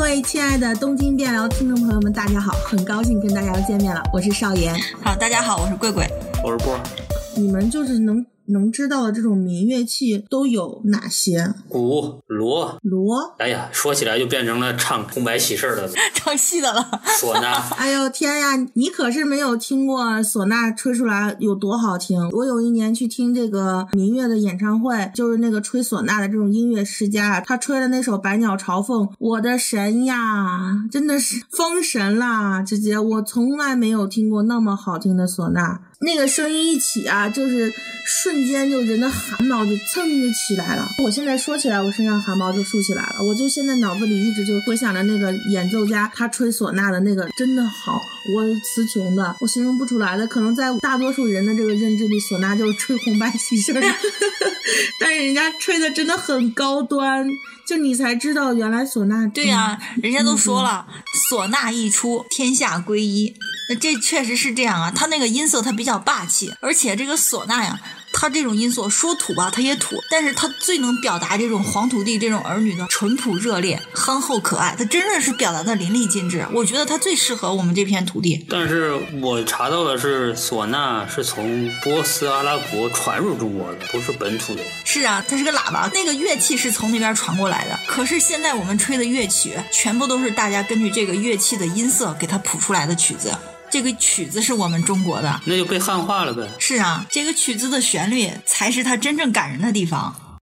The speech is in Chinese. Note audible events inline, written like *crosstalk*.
位亲爱的东京电疗听众朋友们，大家好！很高兴跟大家又见面了，我是少言。好，大家好，我是贵贵。我是波儿，你们就是能能知道的这种民乐器都有哪些？鼓、锣。锣，哎呀，说起来就变成了唱红白喜事儿的 *laughs* 唱戏的了，唢呐。*laughs* 哎呦天呀，你可是没有听过唢呐吹出来有多好听。我有一年去听这个民乐的演唱会，就是那个吹唢呐的这种音乐世家，他吹的那首《百鸟朝凤》，我的神呀，真的是封神啦！直接我从来没有听过那么好听的唢呐。那个声音一起啊，就是瞬间就人的汗毛就蹭就起来了。我现在说起来，我身上汗毛就竖起来了。我就现在脑子里一直就回想着那个演奏家他吹唢呐的那个，真的好，我词穷的，我形容不出来的。可能在大多数人的这个认知里，唢呐就是吹红白喜事儿，*laughs* 但是人家吹的真的很高端，就你才知道原来唢呐。对呀、人家都说了，唢呐一出，天下归一。那这确实是这样啊，它那个音色它比较霸气，而且这个唢呐呀，它这种音色说土吧，它也土，但是它最能表达这种黄土地这种儿女的淳朴热烈、憨厚可爱，它真的是表达的淋漓尽致。我觉得它最适合我们这片土地。但是我查到的是，唢呐是从波斯阿拉伯传入中国的，不是本土的。是啊，它是个喇叭，那个乐器是从那边传过来的。可是现在我们吹的乐曲，全部都是大家根据这个乐器的音色给它谱出来的曲子。这个曲子是我们中国的，那就被汉化了呗。是啊，这个曲子的旋律才是它真正感人的地方。